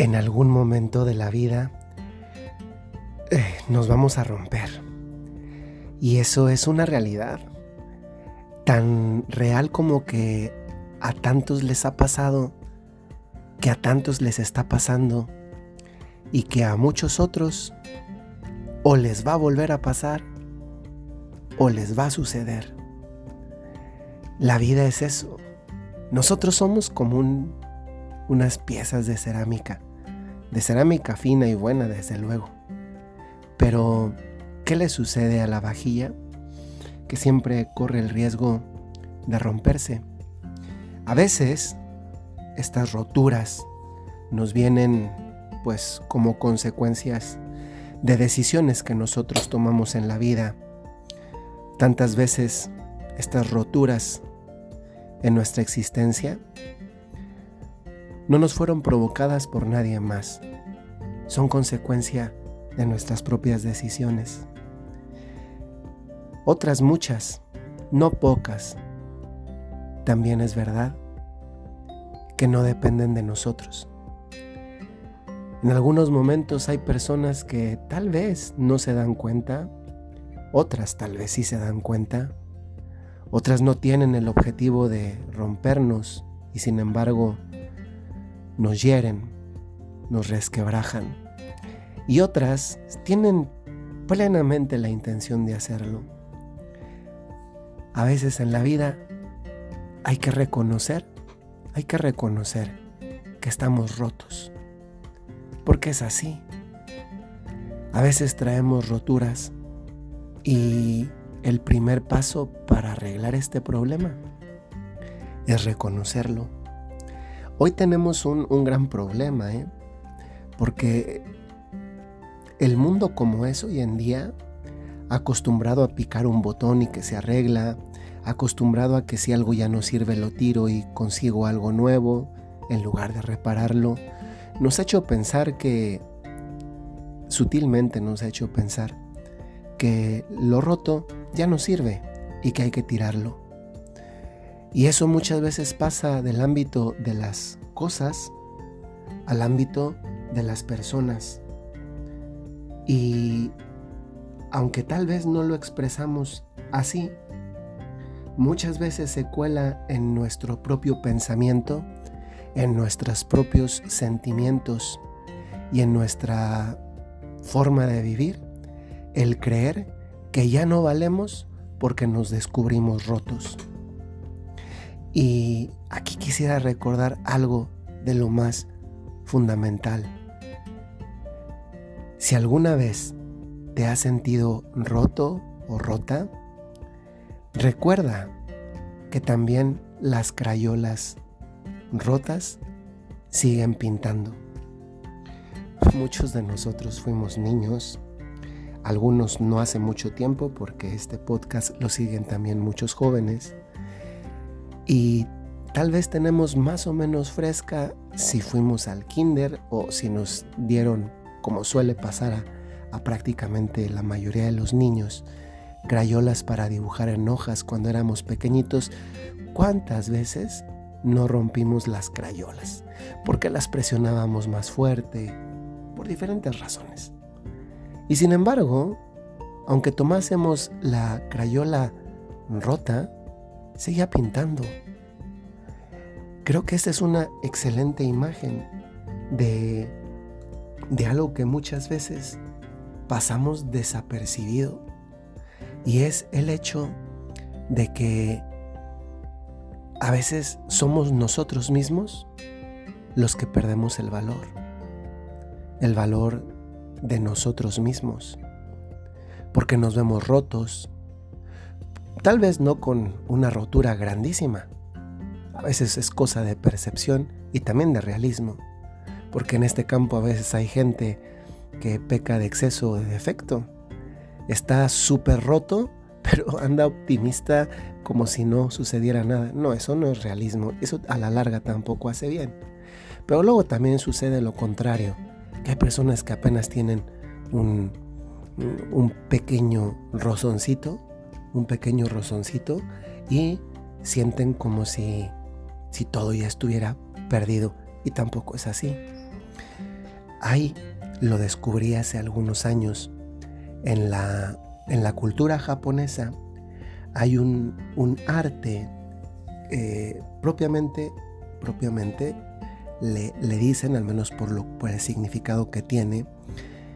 en algún momento de la vida eh, nos vamos a romper. Y eso es una realidad tan real como que a tantos les ha pasado, que a tantos les está pasando y que a muchos otros o les va a volver a pasar o les va a suceder. La vida es eso. Nosotros somos como unas piezas de cerámica, de cerámica fina y buena desde luego. Pero, ¿qué le sucede a la vajilla? Que siempre corre el riesgo de romperse. A veces, estas roturas nos vienen pues como consecuencias de decisiones que nosotros tomamos en la vida. Tantas veces estas roturas en nuestra existencia no nos fueron provocadas por nadie más. Son consecuencia de nuestras propias decisiones. Otras muchas, no pocas, también es verdad que no dependen de nosotros. En algunos momentos hay personas que tal vez no se dan cuenta, otras tal vez sí se dan cuenta, otras no tienen el objetivo de rompernos y sin embargo nos hieren, nos resquebrajan. Y otras tienen plenamente la intención de hacerlo. A veces en la vida hay que reconocer, hay que reconocer que estamos rotos porque es así. A veces traemos roturas y el primer paso para arreglar este problema es reconocerlo. Hoy tenemos un, gran problema, ¿eh? porque el mundo como es hoy en día, acostumbrado a picar un botón y que se arregla, acostumbrado a que si algo ya no sirve lo tiro y consigo algo nuevo, en lugar de repararlo, nos ha hecho pensar que, sutilmente nos ha hecho pensar, que lo roto ya no sirve y que hay que tirarlo. Y eso muchas veces pasa del ámbito de las cosas al ámbito de las personas. Y aunque tal vez no lo expresamos así, muchas veces se cuela en nuestro propio pensamiento en nuestros propios sentimientos y en nuestra forma de vivir el creer que ya no valemos porque nos descubrimos rotos. Y aquí quisiera recordar algo de lo más fundamental. Si alguna vez te has sentido roto o rota, recuerda que también las crayolas rotas siguen pintando. Muchos de nosotros fuimos niños, algunos no hace mucho tiempo porque este podcast lo siguen también muchos jóvenes y tal vez tenemos más o menos fresca si fuimos al kinder o si nos dieron, como suele pasar a, a prácticamente la mayoría de los niños, crayolas para dibujar en hojas cuando éramos pequeñitos. ¿Cuántas veces no rompimos las crayolas, porque las presionábamos más fuerte, por diferentes razones. Y sin embargo, aunque tomásemos la crayola rota, seguía pintando. Creo que esta es una excelente imagen de, de algo que muchas veces pasamos desapercibido. Y es el hecho de que a veces somos nosotros mismos los que perdemos el valor, el valor de nosotros mismos, porque nos vemos rotos, tal vez no con una rotura grandísima, a veces es cosa de percepción y también de realismo, porque en este campo a veces hay gente que peca de exceso o de defecto, está súper roto pero anda optimista como si no sucediera nada. No, eso no es realismo, eso a la larga tampoco hace bien. Pero luego también sucede lo contrario, que hay personas que apenas tienen un, un pequeño rozoncito, un pequeño rozoncito y sienten como si, si todo ya estuviera perdido. Y tampoco es así. Hay, lo descubrí hace algunos años, en la, en la cultura japonesa hay un, arte eh, propiamente, propiamente le, dicen, al menos por, lo, por el significado que tiene,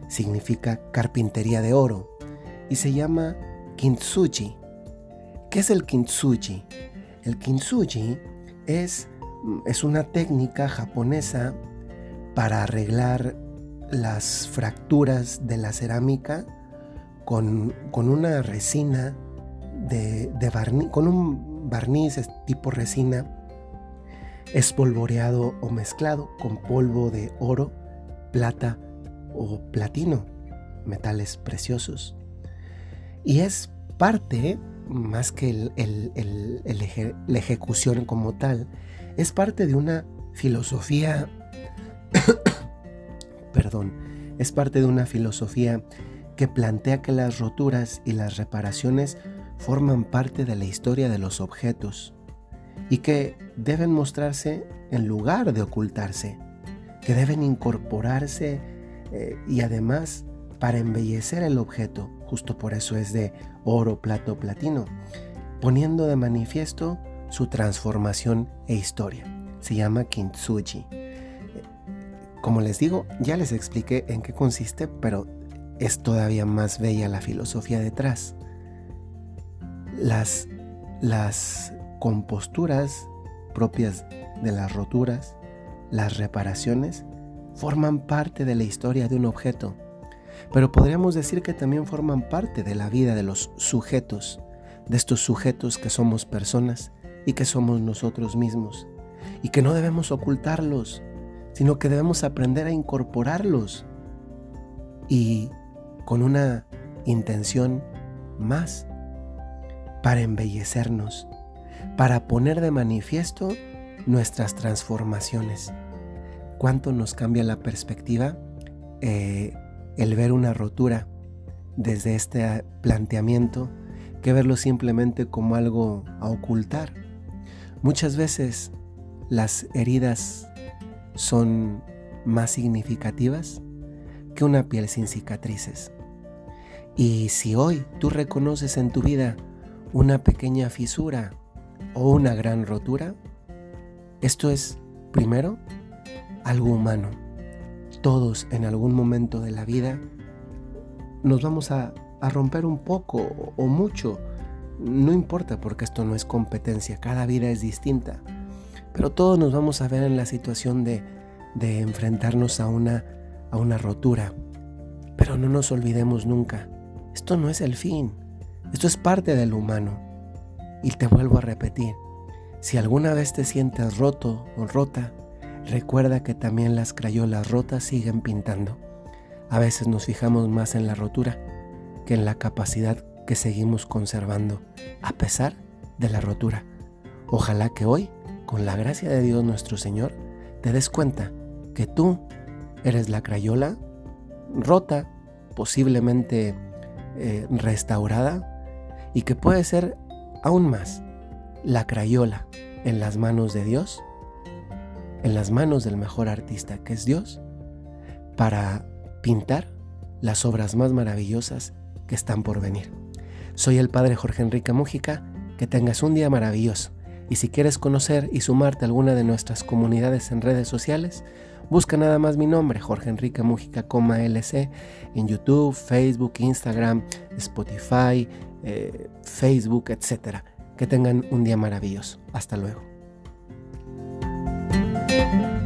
significa carpintería de oro. Y se llama kintsugi. ¿Qué es el kintsugi? El kintsugi es, es una técnica japonesa para arreglar las fracturas de la cerámica con, una resina de, barniz, con un barniz tipo resina espolvoreado o mezclado con polvo de oro, plata o platino, metales preciosos. Y es parte, más que la ejecución como tal, es parte de una filosofía, perdón, es parte de una filosofía que plantea que las roturas y las reparaciones forman parte de la historia de los objetos y que deben mostrarse en lugar de ocultarse, que deben incorporarse eh, y además para embellecer el objeto, justo por eso es de oro, plato, platino, poniendo de manifiesto su transformación e historia. Se llama kintsugi. Como les digo, ya les expliqué en qué consiste, pero es todavía más bella la filosofía detrás. Las, las composturas propias de las roturas, las reparaciones, forman parte de la historia de un objeto, pero podríamos decir que también forman parte de la vida de los sujetos, de estos sujetos que somos personas y que somos nosotros mismos, y que no debemos ocultarlos, sino que debemos aprender a incorporarlos y con una intención más para embellecernos, para poner de manifiesto nuestras transformaciones. ¿Cuánto nos cambia la perspectiva eh, el ver una rotura desde este planteamiento que verlo simplemente como algo a ocultar? Muchas veces las heridas son más significativas que una piel sin cicatrices. Y si hoy tú reconoces en tu vida una pequeña fisura o una gran rotura, esto es, primero, algo humano. Todos en algún momento de la vida nos vamos a, romper un poco o mucho. No importa porque esto no es competencia, cada vida es distinta. Pero todos nos vamos a ver en la situación de, enfrentarnos a una, a una rotura. Pero no nos olvidemos nunca, esto no es el fin, esto es parte del humano. Y te vuelvo a repetir, si alguna vez te sientes roto o rota, recuerda que también las crayolas rotas siguen pintando. A veces nos fijamos más en la rotura que en la capacidad que seguimos conservando, a pesar de la rotura. Ojalá que hoy, con la gracia de Dios nuestro Señor, te des cuenta que tú eres la crayola rota, posiblemente eh, restaurada, y que puede ser aún más la crayola en las manos de Dios, en las manos del mejor artista que es Dios, para pintar las obras más maravillosas que están por venir. Soy el Padre Jorge Enrique Mújica, que tengas un día maravilloso. Y si quieres conocer y sumarte a alguna de nuestras comunidades en redes sociales, busca nada más mi nombre, Jorge Enrique Mújica, LC, en YouTube, Facebook, Instagram, Spotify, eh, Facebook, etc. Que tengan un día maravilloso. Hasta luego. Bye.